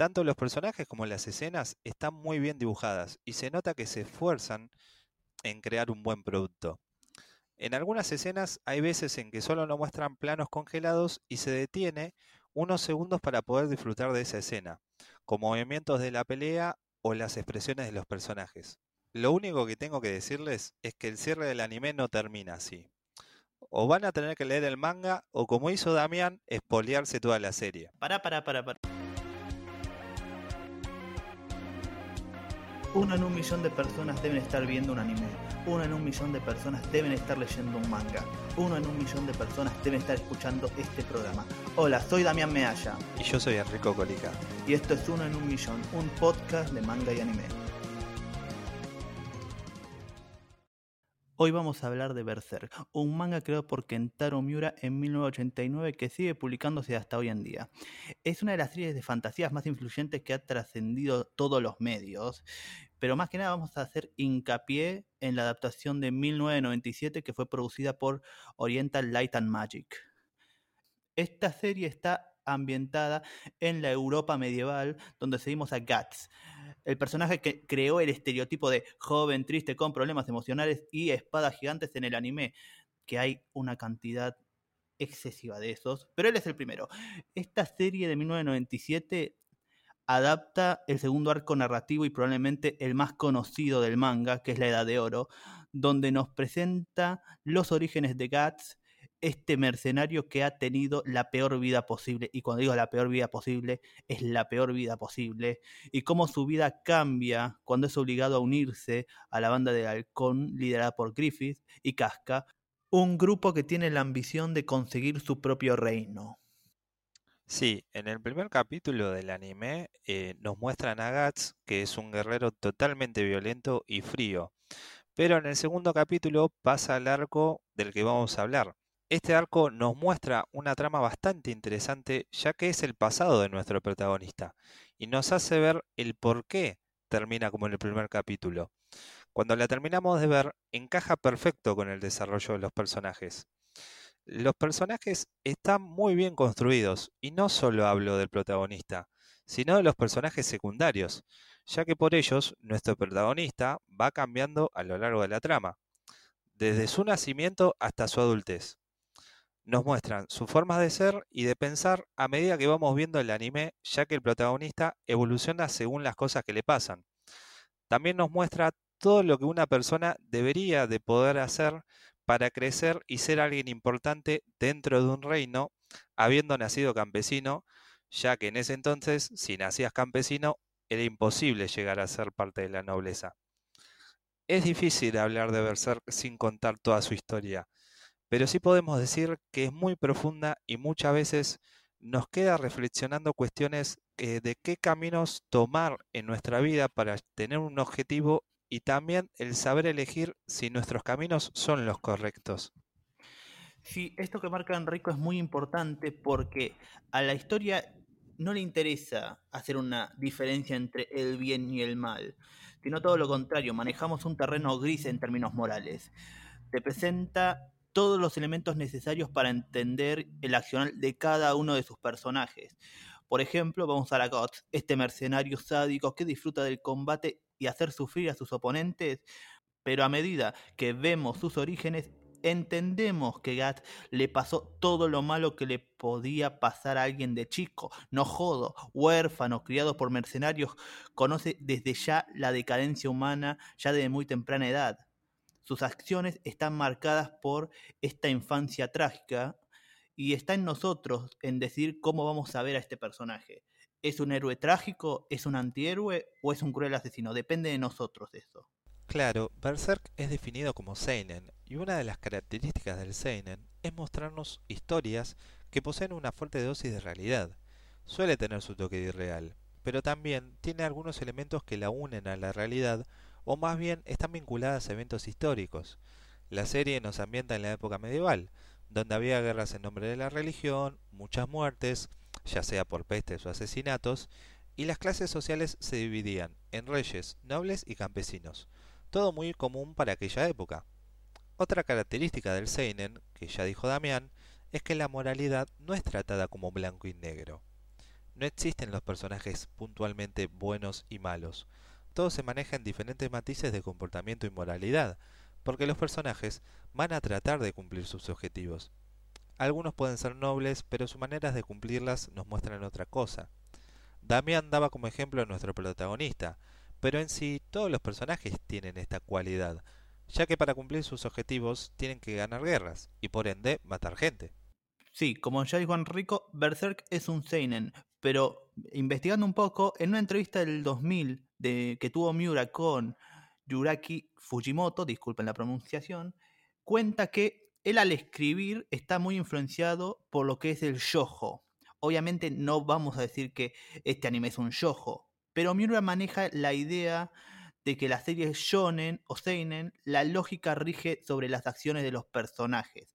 Tanto los personajes como las escenas están muy bien dibujadas y se nota que se esfuerzan en crear un buen producto. En algunas escenas hay veces en que solo nos muestran planos congelados y se detiene unos segundos para poder disfrutar de esa escena, con movimientos de la pelea o las expresiones de los personajes. Lo único que tengo que decirles es que el cierre del anime no termina así. O van a tener que leer el manga o como hizo Damián, espolearse toda la serie. Pará, pará, pará, pará. Uno en un millón de personas deben estar viendo un anime. Uno en un millón de personas deben estar leyendo un manga. Uno en un millón de personas deben estar escuchando este programa. Hola, soy Damián Mealla. Y yo soy Enrico Colica. Y esto es Uno en un millón, un podcast de manga y anime. Hoy vamos a hablar de Berserk, un manga creado por Kentaro Miura en 1989 que sigue publicándose hasta hoy en día. Es una de las series de fantasías más influyentes que ha trascendido todos los medios, pero más que nada vamos a hacer hincapié en la adaptación de 1997 que fue producida por Oriental Light and Magic. Esta serie está ambientada en la Europa medieval, donde seguimos a Guts, el personaje que creó el estereotipo de joven triste con problemas emocionales y espadas gigantes en el anime, que hay una cantidad excesiva de esos, pero él es el primero. Esta serie de 1997 adapta el segundo arco narrativo y probablemente el más conocido del manga, que es la Edad de Oro, donde nos presenta los orígenes de Guts, este mercenario que ha tenido la peor vida posible, y cuando digo la peor vida posible, es la peor vida posible, y cómo su vida cambia cuando es obligado a unirse a la banda de halcón liderada por Griffith y Casca, un grupo que tiene la ambición de conseguir su propio reino. Sí, en el primer capítulo del anime eh, nos muestran a Guts, que es un guerrero totalmente violento y frío. Pero en el segundo capítulo pasa al arco del que vamos a hablar, este arco nos muestra una trama bastante interesante ya que es el pasado de nuestro protagonista y nos hace ver el por qué termina como en el primer capítulo. Cuando la terminamos de ver, encaja perfecto con el desarrollo de los personajes. Los personajes están muy bien construidos y no solo hablo del protagonista, sino de los personajes secundarios, ya que por ellos nuestro protagonista va cambiando a lo largo de la trama, desde su nacimiento hasta su adultez nos muestran sus formas de ser y de pensar a medida que vamos viendo el anime, ya que el protagonista evoluciona según las cosas que le pasan. También nos muestra todo lo que una persona debería de poder hacer para crecer y ser alguien importante dentro de un reino, habiendo nacido campesino, ya que en ese entonces, si nacías campesino, era imposible llegar a ser parte de la nobleza. Es difícil hablar de Berserk sin contar toda su historia, pero sí podemos decir que es muy profunda y muchas veces nos queda reflexionando cuestiones eh, de qué caminos tomar en nuestra vida para tener un objetivo y también el saber elegir si nuestros caminos son los correctos. Sí, esto que marca Enrico es muy importante porque a la historia no le interesa hacer una diferencia entre el bien y el mal, sino todo lo contrario, manejamos un terreno gris en términos morales. Te presenta todos los elementos necesarios para entender el accionar de cada uno de sus personajes. Por ejemplo, vamos a la Guts, este mercenario sádico que disfruta del combate y hacer sufrir a sus oponentes, pero a medida que vemos sus orígenes, entendemos que Gat le pasó todo lo malo que le podía pasar a alguien de chico. No jodo, huérfano, criado por mercenarios, conoce desde ya la decadencia humana ya desde muy temprana edad. Sus acciones están marcadas por esta infancia trágica y está en nosotros en decir cómo vamos a ver a este personaje. ¿Es un héroe trágico? ¿Es un antihéroe? ¿O es un cruel asesino? Depende de nosotros eso. Claro, Berserk es definido como Seinen, y una de las características del Seinen es mostrarnos historias que poseen una fuerte dosis de realidad. Suele tener su toque de irreal, pero también tiene algunos elementos que la unen a la realidad o más bien están vinculadas a eventos históricos. La serie nos ambienta en la época medieval, donde había guerras en nombre de la religión, muchas muertes, ya sea por pestes o asesinatos, y las clases sociales se dividían en reyes, nobles y campesinos, todo muy común para aquella época. Otra característica del Seinen, que ya dijo Damián, es que la moralidad no es tratada como blanco y negro. No existen los personajes puntualmente buenos y malos. Todo se maneja en diferentes matices de comportamiento y moralidad, porque los personajes van a tratar de cumplir sus objetivos. Algunos pueden ser nobles, pero sus maneras de cumplirlas nos muestran otra cosa. Damián daba como ejemplo a nuestro protagonista, pero en sí todos los personajes tienen esta cualidad, ya que para cumplir sus objetivos tienen que ganar guerras y por ende matar gente. Sí, como ya dijo Enrico, Berserk es un seinen, pero investigando un poco, en una entrevista del 2000 de, que tuvo Miura con Yuraki Fujimoto, disculpen la pronunciación, cuenta que él al escribir está muy influenciado por lo que es el shojo. Obviamente no vamos a decir que este anime es un shojo, pero Miura maneja la idea de que las series shonen o seinen, la lógica rige sobre las acciones de los personajes.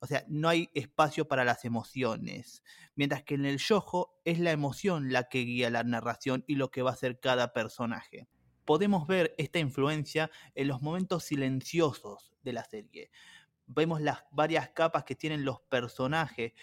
O sea, no hay espacio para las emociones. Mientras que en el yojo es la emoción la que guía la narración y lo que va a hacer cada personaje. Podemos ver esta influencia en los momentos silenciosos de la serie. Vemos las varias capas que tienen los personajes.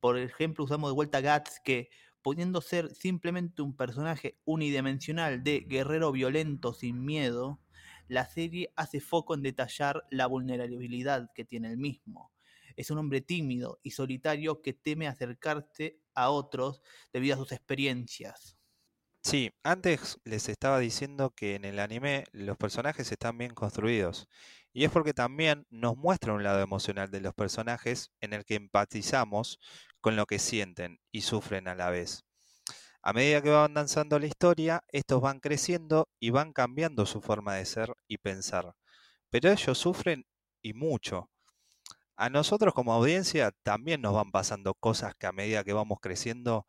Por ejemplo, usamos de vuelta Gats que pudiendo ser simplemente un personaje unidimensional de guerrero violento sin miedo, la serie hace foco en detallar la vulnerabilidad que tiene el mismo. Es un hombre tímido y solitario que teme acercarse a otros debido a sus experiencias. Sí, antes les estaba diciendo que en el anime los personajes están bien construidos. Y es porque también nos muestra un lado emocional de los personajes en el que empatizamos con lo que sienten y sufren a la vez. A medida que van danzando la historia, estos van creciendo y van cambiando su forma de ser y pensar. Pero ellos sufren y mucho. A nosotros como audiencia también nos van pasando cosas que a medida que vamos creciendo,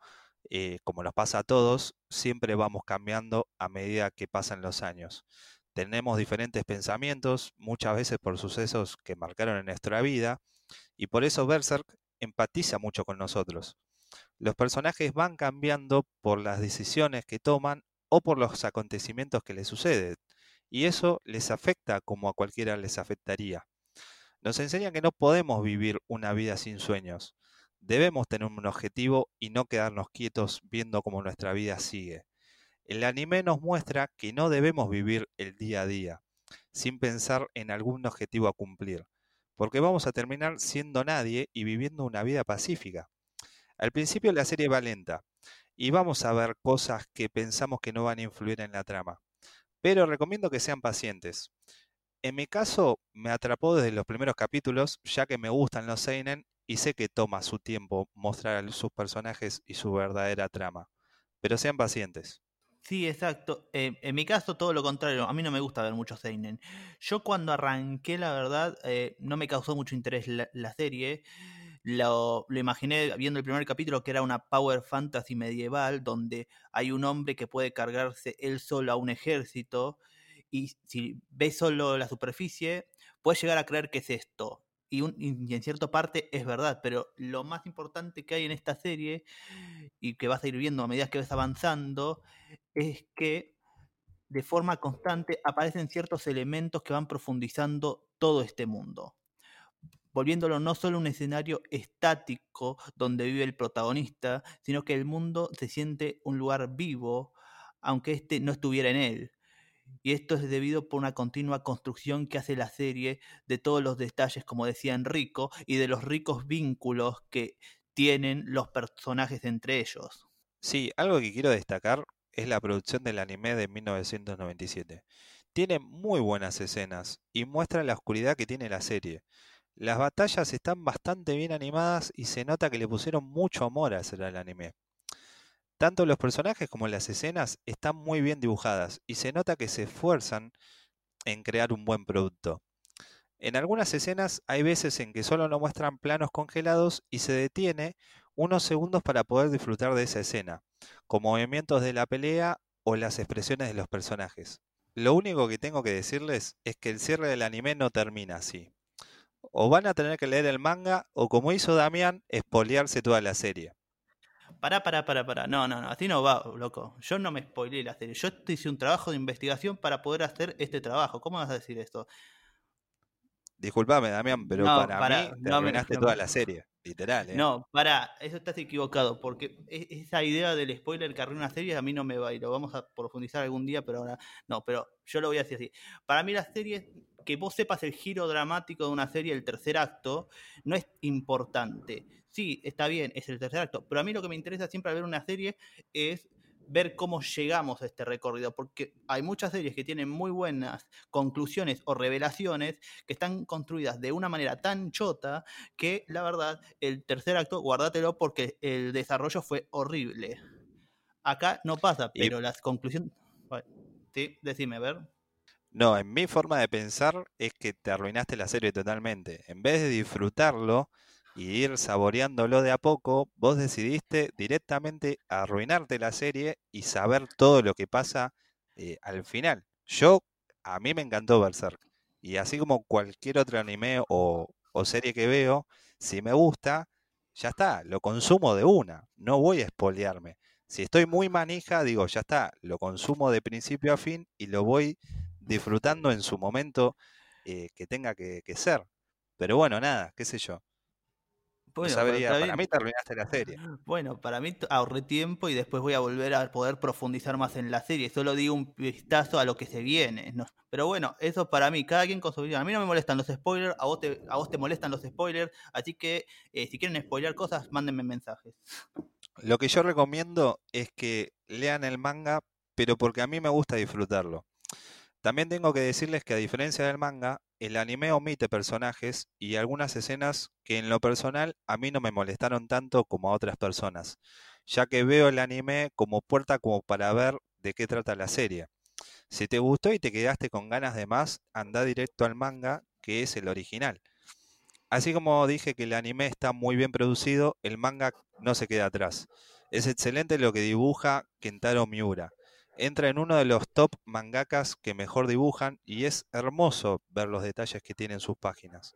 eh, como nos pasa a todos, siempre vamos cambiando a medida que pasan los años. Tenemos diferentes pensamientos, muchas veces por sucesos que marcaron en nuestra vida, y por eso Berserk empatiza mucho con nosotros. Los personajes van cambiando por las decisiones que toman o por los acontecimientos que les suceden, y eso les afecta como a cualquiera les afectaría. Nos enseña que no podemos vivir una vida sin sueños. Debemos tener un objetivo y no quedarnos quietos viendo cómo nuestra vida sigue. El anime nos muestra que no debemos vivir el día a día, sin pensar en algún objetivo a cumplir, porque vamos a terminar siendo nadie y viviendo una vida pacífica. Al principio la serie va lenta y vamos a ver cosas que pensamos que no van a influir en la trama, pero recomiendo que sean pacientes. En mi caso, me atrapó desde los primeros capítulos, ya que me gustan los Seinen y sé que toma su tiempo mostrar a sus personajes y su verdadera trama. Pero sean pacientes. Sí, exacto. Eh, en mi caso, todo lo contrario. A mí no me gusta ver mucho Seinen. Yo cuando arranqué, la verdad, eh, no me causó mucho interés la, serie. Lo, lo, imaginé viendo el primer capítulo que era una power fantasy medieval donde hay un hombre que puede cargarse él solo a un ejército y si ves solo la superficie, puedes llegar a creer que es esto. Y, y, en cierta parte es verdad, pero lo más importante que hay en esta serie y que vas a ir viendo a medida que vas avanzando es que de forma constante aparecen ciertos elementos que van profundizando todo este mundo, volviéndolo no solo un escenario estático donde vive el protagonista, sino que el mundo se siente un lugar vivo, aunque éste no estuviera en él. Y esto es debido por una continua construcción que hace la serie de todos los detalles, como decía Enrico, y de los ricos vínculos que tienen los personajes entre ellos. Sí, algo que quiero destacar es la producción del anime de 1997. Tiene muy buenas escenas y muestra la oscuridad que tiene la serie. Las batallas están bastante bien animadas y se nota que le pusieron mucho amor a hacer el anime. Tanto los personajes como las escenas están muy bien dibujadas y se nota que se esfuerzan en crear un buen producto. En algunas escenas hay veces en que solo nos muestran planos congelados y se detiene unos segundos para poder disfrutar de esa escena, con movimientos de la pelea o las expresiones de los personajes. Lo único que tengo que decirles es que el cierre del anime no termina así. O van a tener que leer el manga o como hizo Damián, espolearse toda la serie. Pará, pará, pará, pará. No, no, no, así no va, loco. Yo no me spoileé la serie. Yo hice un trabajo de investigación para poder hacer este trabajo. ¿Cómo vas a decir esto? Disculpame, Damián, pero para, mí terminaste toda la serie. Literal, ¿eh? No, para, eso estás equivocado, porque e- esa idea del spoiler que arruina una serie a mí no me va y lo vamos a profundizar algún día, pero ahora no, pero yo lo voy a decir así. Para mí la serie, que vos sepas el giro dramático de una serie, el tercer acto, no es importante. Sí, está bien, es el tercer acto, pero a mí lo que me interesa siempre al ver una serie es ver cómo llegamos a este recorrido, porque hay muchas series que tienen muy buenas conclusiones o revelaciones que están construidas de una manera tan chota que la verdad el tercer acto, guárdatelo porque el desarrollo fue horrible. Acá no pasa, Y- pero las conclusiones... Sí, decime, a ver. No, en mi forma de pensar es que te arruinaste la serie totalmente. En vez de disfrutarlo y ir saboreándolo de a poco, vos decidiste directamente arruinarte la serie y saber todo lo que pasa eh, al final. Yo, a mí me encantó Berserk. Y así como cualquier otro anime o, o serie que veo, si me gusta, ya está, lo consumo de una. No voy a spoilearme. Si estoy muy manija, digo, ya está, lo consumo de principio a fin y lo voy disfrutando en su momento eh, que tenga que, que ser. Pero bueno, nada, qué sé yo. No Bueno, sabría, para mí te arruinaste la serie. Bueno, para mí ahorré tiempo y después voy a volver a poder profundizar más en la serie. Solo digo un vistazo a lo que se viene. ¿no? Pero bueno, eso para mí, cada quien con su vida. A mí no me molestan los spoilers, a vos te, a vos te molestan los spoilers. Así que eh, si quieren spoilear cosas, mándenme mensajes. Lo que yo recomiendo es que lean el manga, pero porque a mí me gusta disfrutarlo. También tengo que decirles que a diferencia del manga, el anime omite personajes y algunas escenas que en lo personal a mí no me molestaron tanto como a otras personas, ya que veo el anime como puerta como para ver de qué trata la serie. Si te gustó y te quedaste con ganas de más, anda directo al manga, que es el original. Así como dije que el anime está muy bien producido, el manga no se queda atrás. Es excelente lo que dibuja Kentaro Miura. Entra en uno de los top mangakas que mejor dibujan y es hermoso ver los detalles que tienen sus páginas.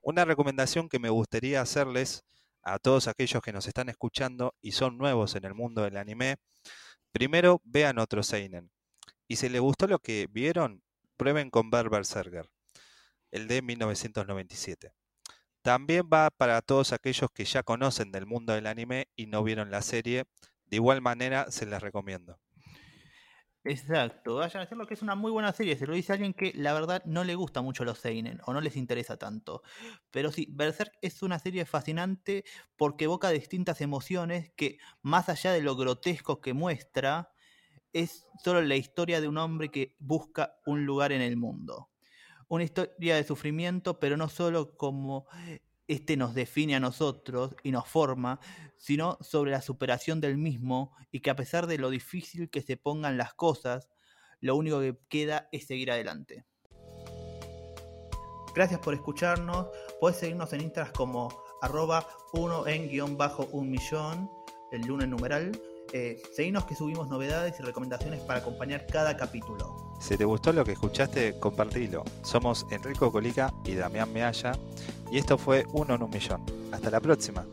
Una recomendación que me gustaría hacerles a todos aquellos que nos están escuchando y son nuevos en el mundo del anime, primero vean otro Seinen. Y si les gustó lo que vieron, prueben con ver Berserker, el de 1997. También va para todos aquellos que ya conocen del mundo del anime y no vieron la serie. De igual manera, se las recomiendo. Exacto, vayan a hacerlo que es una muy buena serie. Se lo dice alguien que la verdad no le gusta mucho los Seinen o no les interesa tanto. Pero sí, Berserk es una serie fascinante porque evoca distintas emociones que, más allá de lo grotesco que muestra, es solo la historia de un hombre que busca un lugar en el mundo. Una historia de sufrimiento, pero no solo como este nos define a nosotros y nos forma, sino sobre la superación del mismo y que a pesar de lo difícil que se pongan las cosas, lo único que queda es seguir adelante. Gracias por escucharnos. Puedes seguirnos en Instagram como arroba 1 en guion bajo un millón, el lunes numeral. Eh, seguinos que subimos novedades y recomendaciones para acompañar cada capítulo. Si te gustó lo que escuchaste, compartilo. Somos Enrico Colica y Damián Mealla y esto fue Uno en un Millón. Hasta la próxima.